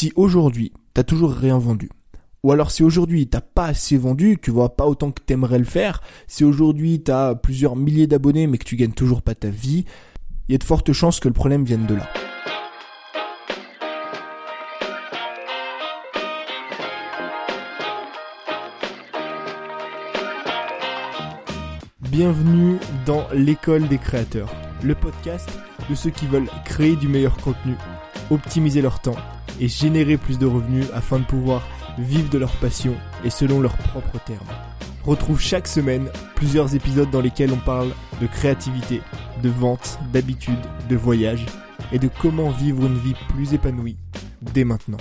Si aujourd'hui, t'as toujours rien vendu, ou alors si aujourd'hui t'as pas assez vendu, tu vois pas autant que t'aimerais le faire, si aujourd'hui t'as plusieurs milliers d'abonnés mais que tu gagnes toujours pas ta vie, il y a de fortes chances que le problème vienne de là. Bienvenue dans l'école des créateurs, le podcast de ceux qui veulent créer du meilleur contenu, optimiser leur temps et générer plus de revenus afin de pouvoir vivre de leur passion et selon leurs propres termes. Retrouve chaque semaine plusieurs épisodes dans lesquels on parle de créativité, de vente, d'habitude, de voyage et de comment vivre une vie plus épanouie dès maintenant.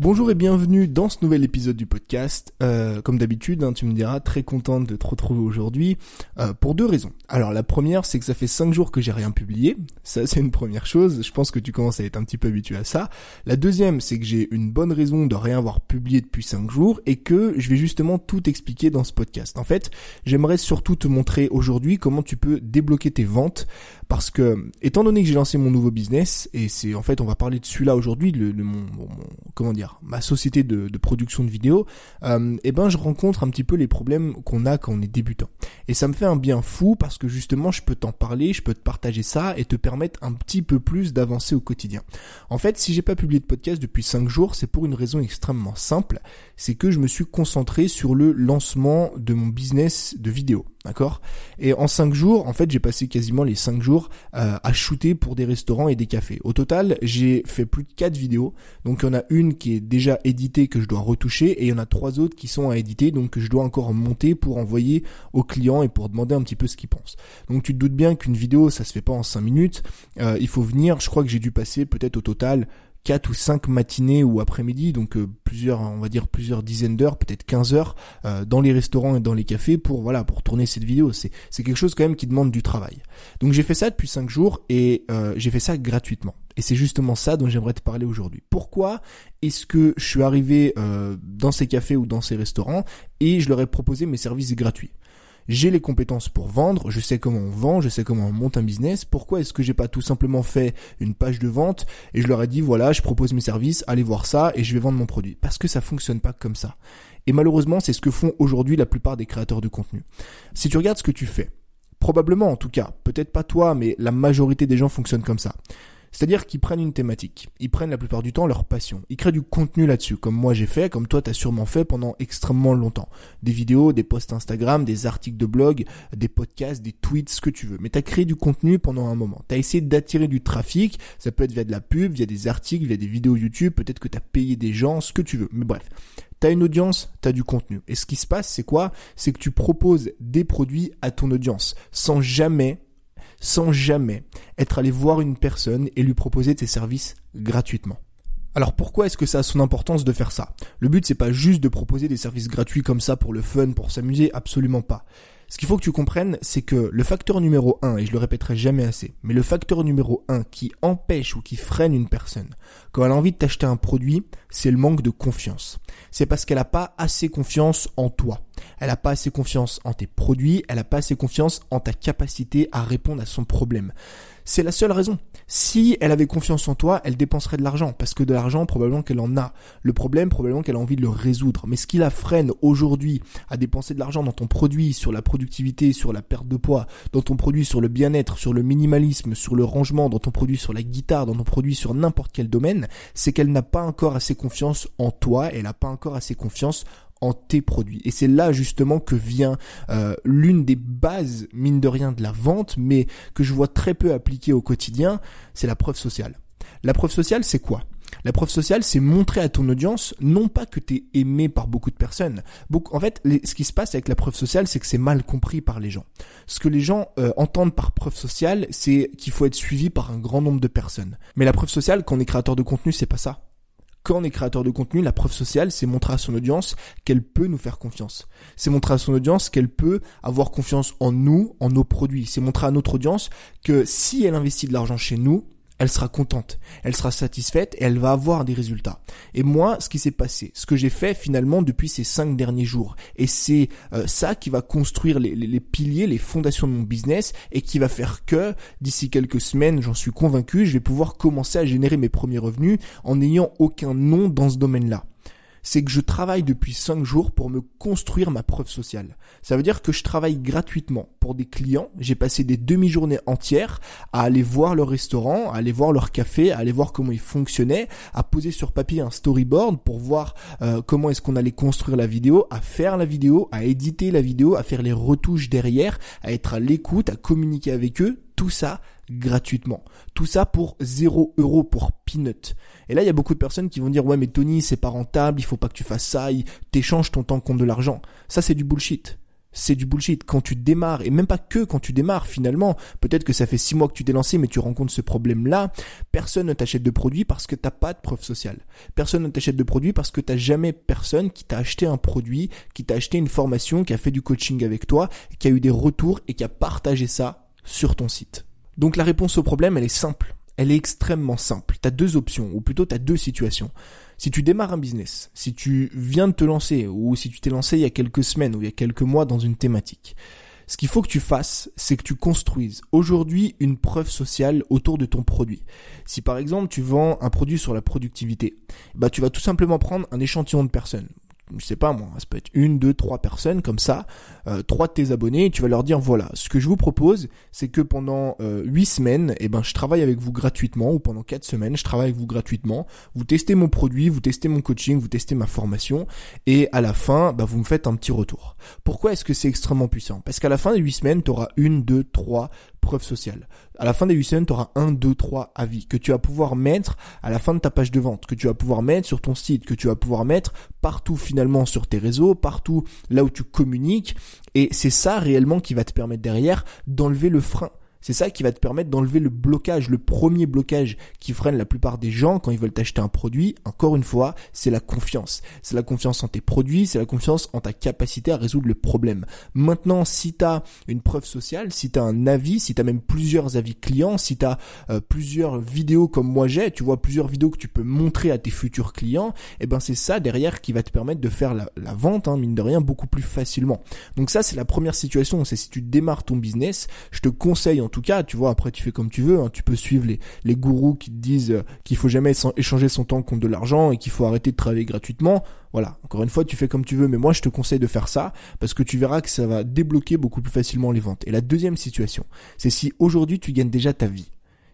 Bonjour et bienvenue dans ce nouvel épisode du podcast. Euh, comme d'habitude, hein, tu me diras, très contente de te retrouver aujourd'hui euh, pour deux raisons. Alors la première, c'est que ça fait cinq jours que j'ai rien publié. Ça, c'est une première chose. Je pense que tu commences à être un petit peu habitué à ça. La deuxième, c'est que j'ai une bonne raison de rien avoir publié depuis cinq jours et que je vais justement tout expliquer dans ce podcast. En fait, j'aimerais surtout te montrer aujourd'hui comment tu peux débloquer tes ventes parce que étant donné que j'ai lancé mon nouveau business et c'est en fait on va parler de celui-là aujourd'hui, le, mon, comment dire, ma société de, de production de vidéos, euh, et eh ben je rencontre un petit peu les problèmes qu'on a quand on est débutant. Et ça me fait un bien fou parce que justement je peux t'en parler, je peux te partager ça et te permettre un petit peu plus d'avancer au quotidien. En fait, si j'ai pas publié de podcast depuis 5 jours, c'est pour une raison extrêmement simple, c'est que je me suis concentré sur le lancement de mon business de vidéo. D'accord? Et en 5 jours, en fait, j'ai passé quasiment les 5 jours euh, à shooter pour des restaurants et des cafés. Au total, j'ai fait plus de 4 vidéos. Donc il y en a une qui est déjà éditée que je dois retoucher et il y en a trois autres qui sont à éditer donc que je dois encore monter pour envoyer aux clients et pour demander un petit peu ce qu'ils pensent. Donc tu te doutes bien qu'une vidéo, ça se fait pas en 5 minutes. Euh, il faut venir, je crois que j'ai dû passer peut-être au total 4 ou 5 matinées ou après-midi, donc euh, plusieurs, on va dire plusieurs dizaines d'heures, peut-être 15 heures, euh, dans les restaurants et dans les cafés pour voilà pour tourner cette vidéo. C'est c'est quelque chose quand même qui demande du travail. Donc j'ai fait ça depuis 5 jours et euh, j'ai fait ça gratuitement. Et c'est justement ça dont j'aimerais te parler aujourd'hui. Pourquoi est-ce que je suis arrivé dans ces cafés ou dans ces restaurants et je leur ai proposé mes services gratuits? J'ai les compétences pour vendre, je sais comment on vend, je sais comment on monte un business, pourquoi est-ce que j'ai pas tout simplement fait une page de vente et je leur ai dit voilà, je propose mes services, allez voir ça et je vais vendre mon produit Parce que ça fonctionne pas comme ça. Et malheureusement, c'est ce que font aujourd'hui la plupart des créateurs de contenu. Si tu regardes ce que tu fais, probablement en tout cas, peut-être pas toi, mais la majorité des gens fonctionnent comme ça. C'est-à-dire qu'ils prennent une thématique, ils prennent la plupart du temps leur passion, ils créent du contenu là-dessus, comme moi j'ai fait, comme toi t'as sûrement fait pendant extrêmement longtemps. Des vidéos, des posts Instagram, des articles de blog, des podcasts, des tweets, ce que tu veux. Mais t'as créé du contenu pendant un moment. T'as essayé d'attirer du trafic, ça peut être via de la pub, via des articles, via des vidéos YouTube, peut-être que t'as payé des gens, ce que tu veux. Mais bref, T'as une audience, t'as du contenu. Et ce qui se passe, c'est quoi? C'est que tu proposes des produits à ton audience, sans jamais sans jamais être allé voir une personne et lui proposer tes services gratuitement. Alors pourquoi est-ce que ça a son importance de faire ça? Le but c'est pas juste de proposer des services gratuits comme ça pour le fun, pour s'amuser, absolument pas. Ce qu'il faut que tu comprennes, c'est que le facteur numéro un, et je le répéterai jamais assez, mais le facteur numéro un qui empêche ou qui freine une personne quand elle a envie de t'acheter un produit, c'est le manque de confiance. C'est parce qu'elle n'a pas assez confiance en toi. Elle n'a pas assez confiance en tes produits, elle n'a pas assez confiance en ta capacité à répondre à son problème. C'est la seule raison. Si elle avait confiance en toi, elle dépenserait de l'argent, parce que de l'argent, probablement qu'elle en a. Le problème, probablement qu'elle a envie de le résoudre. Mais ce qui la freine aujourd'hui à dépenser de l'argent dans ton produit, sur la productivité, sur la perte de poids, dans ton produit sur le bien-être, sur le minimalisme, sur le rangement, dans ton produit sur la guitare, dans ton produit sur n'importe quel domaine, c'est qu'elle n'a pas encore assez confiance en toi, elle n'a pas encore assez confiance en tes produits. Et c'est là justement que vient euh, l'une des bases, mine de rien, de la vente, mais que je vois très peu appliquée au quotidien, c'est la preuve sociale. La preuve sociale, c'est quoi? La preuve sociale, c'est montrer à ton audience, non pas que tu es aimé par beaucoup de personnes. en fait, ce qui se passe avec la preuve sociale, c'est que c'est mal compris par les gens. Ce que les gens euh, entendent par preuve sociale, c'est qu'il faut être suivi par un grand nombre de personnes. Mais la preuve sociale, quand on est créateur de contenu, c'est pas ça quand on est créateur de contenu, la preuve sociale, c'est montrer à son audience qu'elle peut nous faire confiance. C'est montrer à son audience qu'elle peut avoir confiance en nous, en nos produits. C'est montrer à notre audience que si elle investit de l'argent chez nous, elle sera contente, elle sera satisfaite et elle va avoir des résultats. Et moi, ce qui s'est passé, ce que j'ai fait finalement depuis ces cinq derniers jours, et c'est euh, ça qui va construire les, les, piliers, les fondations de mon business et qui va faire que d'ici quelques semaines, j'en suis convaincu, je vais pouvoir commencer à générer mes premiers revenus en n'ayant aucun nom dans ce domaine-là c'est que je travaille depuis 5 jours pour me construire ma preuve sociale. Ça veut dire que je travaille gratuitement pour des clients. J'ai passé des demi-journées entières à aller voir leur restaurant, à aller voir leur café, à aller voir comment ils fonctionnaient, à poser sur papier un storyboard pour voir euh, comment est-ce qu'on allait construire la vidéo, à faire la vidéo, à éditer la vidéo, à faire les retouches derrière, à être à l'écoute, à communiquer avec eux. Tout ça gratuitement. Tout ça pour 0 euros pour peanut. Et là, il y a beaucoup de personnes qui vont dire, ouais, mais Tony, c'est pas rentable, il faut pas que tu fasses ça, t'échanges ton temps contre de l'argent. Ça, c'est du bullshit. C'est du bullshit. Quand tu démarres, et même pas que quand tu démarres finalement, peut-être que ça fait six mois que tu t'es lancé, mais tu rencontres ce problème-là, personne ne t'achète de produit parce que t'as pas de preuve sociale. Personne ne t'achète de produit parce que t'as jamais personne qui t'a acheté un produit, qui t'a acheté une formation, qui a fait du coaching avec toi, qui a eu des retours et qui a partagé ça sur ton site. Donc la réponse au problème, elle est simple. Elle est extrêmement simple. Tu as deux options, ou plutôt tu as deux situations. Si tu démarres un business, si tu viens de te lancer, ou si tu t'es lancé il y a quelques semaines ou il y a quelques mois dans une thématique, ce qu'il faut que tu fasses, c'est que tu construises aujourd'hui une preuve sociale autour de ton produit. Si par exemple tu vends un produit sur la productivité, bah tu vas tout simplement prendre un échantillon de personnes je sais pas moi, ça peut être une, deux, trois personnes comme ça, euh, trois de tes abonnés, et tu vas leur dire voilà, ce que je vous propose, c'est que pendant euh, huit semaines, eh ben je travaille avec vous gratuitement, ou pendant quatre semaines, je travaille avec vous gratuitement. Vous testez mon produit, vous testez mon coaching, vous testez ma formation, et à la fin, bah, vous me faites un petit retour. Pourquoi est-ce que c'est extrêmement puissant? Parce qu'à la fin des huit semaines, tu auras une, deux, trois preuve sociale. À la fin des 8 semaines, tu auras un, deux, trois avis que tu vas pouvoir mettre à la fin de ta page de vente, que tu vas pouvoir mettre sur ton site, que tu vas pouvoir mettre partout finalement sur tes réseaux, partout là où tu communiques. Et c'est ça réellement qui va te permettre derrière d'enlever le frein c'est ça qui va te permettre d'enlever le blocage, le premier blocage qui freine la plupart des gens quand ils veulent t'acheter un produit. Encore une fois, c'est la confiance. C'est la confiance en tes produits, c'est la confiance en ta capacité à résoudre le problème. Maintenant, si tu as une preuve sociale, si tu as un avis, si tu as même plusieurs avis clients, si tu as euh, plusieurs vidéos comme moi j'ai, tu vois plusieurs vidéos que tu peux montrer à tes futurs clients, et eh ben c'est ça derrière qui va te permettre de faire la, vente, hein, mine de rien, beaucoup plus facilement. Donc ça, c'est la première situation, c'est si tu démarres ton business, je te conseille tout cas, tu vois, après tu fais comme tu veux, hein. tu peux suivre les, les gourous qui te disent euh, qu'il faut jamais échanger son temps contre de l'argent et qu'il faut arrêter de travailler gratuitement. Voilà, encore une fois, tu fais comme tu veux, mais moi je te conseille de faire ça parce que tu verras que ça va débloquer beaucoup plus facilement les ventes. Et la deuxième situation, c'est si aujourd'hui tu gagnes déjà ta vie.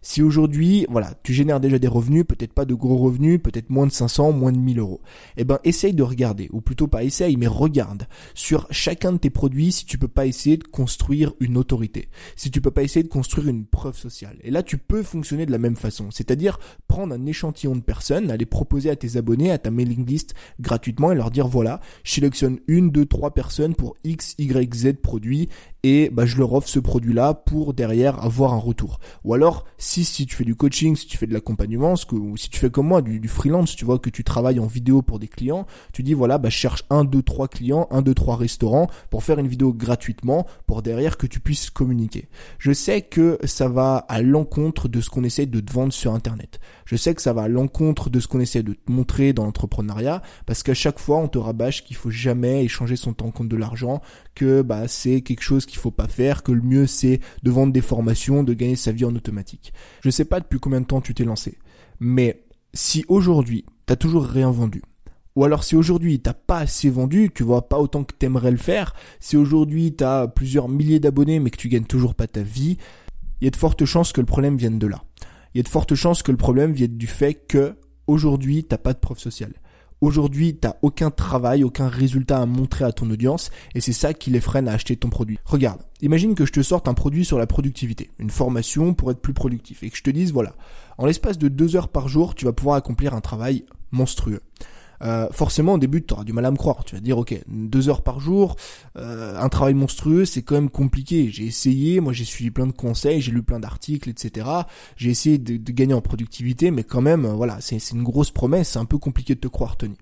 Si aujourd'hui, voilà, tu génères déjà des revenus, peut-être pas de gros revenus, peut-être moins de 500, moins de 1000 euros, eh ben, essaye de regarder, ou plutôt pas essaye, mais regarde sur chacun de tes produits si tu peux pas essayer de construire une autorité, si tu peux pas essayer de construire une preuve sociale. Et là, tu peux fonctionner de la même façon, c'est-à-dire prendre un échantillon de personnes, aller proposer à tes abonnés, à ta mailing list gratuitement et leur dire voilà, je sélectionne une, deux, trois personnes pour X, Y, Z produits et bah, je leur offre ce produit-là pour derrière avoir un retour. Ou alors, si tu fais du coaching, si tu fais de l'accompagnement, ou si tu fais comme moi, du, freelance, tu vois, que tu travailles en vidéo pour des clients, tu dis voilà, bah, cherche un, deux, trois clients, un, deux, trois restaurants pour faire une vidéo gratuitement pour derrière que tu puisses communiquer. Je sais que ça va à l'encontre de ce qu'on essaie de te vendre sur Internet. Je sais que ça va à l'encontre de ce qu'on essaie de te montrer dans l'entrepreneuriat parce qu'à chaque fois, on te rabâche qu'il faut jamais échanger son temps contre de l'argent, que bah, c'est quelque chose qui faut pas faire, que le mieux c'est de vendre des formations, de gagner sa vie en automatique. Je sais pas depuis combien de temps tu t'es lancé, mais si aujourd'hui t'as toujours rien vendu, ou alors si aujourd'hui t'as pas assez vendu, tu vois pas autant que t'aimerais le faire, si aujourd'hui t'as plusieurs milliers d'abonnés mais que tu gagnes toujours pas ta vie, il y a de fortes chances que le problème vienne de là. Il y a de fortes chances que le problème vienne du fait que aujourd'hui t'as pas de preuve sociale. Aujourd'hui, t'as aucun travail, aucun résultat à montrer à ton audience, et c'est ça qui les freine à acheter ton produit. Regarde, imagine que je te sorte un produit sur la productivité, une formation pour être plus productif, et que je te dise, voilà, en l'espace de deux heures par jour, tu vas pouvoir accomplir un travail monstrueux. Euh, forcément au début tu auras du mal à me croire. Tu vas dire ok, deux heures par jour, euh, un travail monstrueux, c'est quand même compliqué. J'ai essayé, moi j'ai suivi plein de conseils, j'ai lu plein d'articles, etc. J'ai essayé de, gagner en productivité, mais quand même, voilà, c'est une grosse promesse, c'est un peu compliqué de te croire, Tony.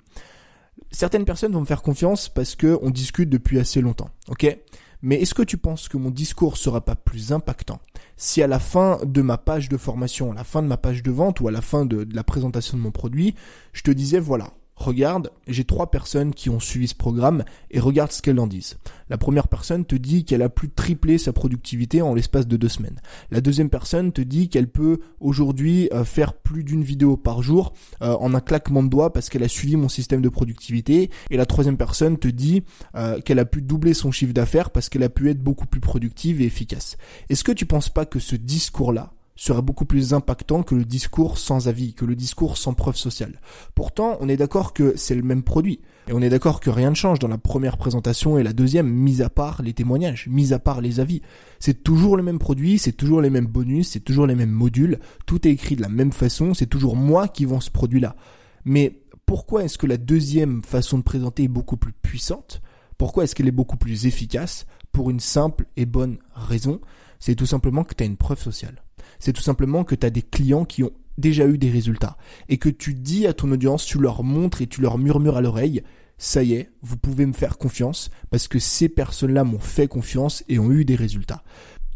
Certaines personnes vont me faire confiance parce que on discute depuis assez longtemps, ok? Mais est-ce que tu penses que mon discours sera pas plus impactant si à la fin de ma page de formation, à la fin de ma page de vente ou à la fin de la présentation de mon produit, je te disais voilà, regarde, j'ai trois personnes qui ont suivi ce programme et regarde ce qu'elles en disent. La première personne te dit qu'elle a plus triplé sa productivité en l'espace de deux semaines. La deuxième personne te dit qu'elle peut aujourd'hui euh, faire plus d'une vidéo par jour euh, en un claquement de doigts parce qu'elle a suivi mon système de productivité. Et la troisième personne te dit euh, qu'elle a pu doubler son chiffre d'affaires parce qu'elle a pu être beaucoup plus productive et efficace. Est-ce que tu penses pas que ce discours-là, sera beaucoup plus impactant que le discours sans avis, que le discours sans preuve sociale. Pourtant, on est d'accord que c'est le même produit. Et on est d'accord que rien ne change dans la première présentation et la deuxième, mis à part les témoignages, mis à part les avis. C'est toujours le même produit, c'est toujours les mêmes bonus, c'est toujours les mêmes modules, tout est écrit de la même façon, c'est toujours moi qui vends ce produit-là. Mais pourquoi est-ce que la deuxième façon de présenter est beaucoup plus puissante? Pourquoi est-ce qu'elle est beaucoup plus efficace? Pour une simple et bonne raison, c'est tout simplement que tu as une preuve sociale c'est tout simplement que tu as des clients qui ont déjà eu des résultats et que tu dis à ton audience, tu leur montres et tu leur murmures à l'oreille, ça y est, vous pouvez me faire confiance parce que ces personnes-là m'ont fait confiance et ont eu des résultats.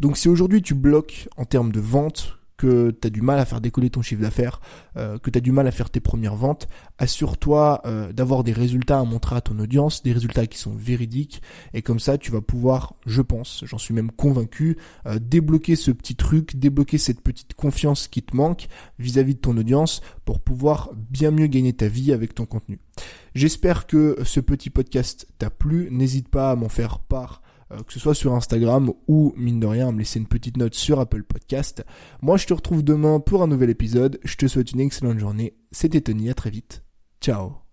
Donc si aujourd'hui tu bloques en termes de vente, que tu as du mal à faire décoller ton chiffre d'affaires, euh, que tu as du mal à faire tes premières ventes, assure-toi euh, d'avoir des résultats à montrer à ton audience, des résultats qui sont véridiques, et comme ça tu vas pouvoir, je pense, j'en suis même convaincu, euh, débloquer ce petit truc, débloquer cette petite confiance qui te manque vis-à-vis de ton audience pour pouvoir bien mieux gagner ta vie avec ton contenu. J'espère que ce petit podcast t'a plu, n'hésite pas à m'en faire part euh, que ce soit sur Instagram ou, mine de rien, me laisser une petite note sur Apple Podcast. Moi, je te retrouve demain pour un nouvel épisode. Je te souhaite une excellente journée. C'était Tony, à très vite. Ciao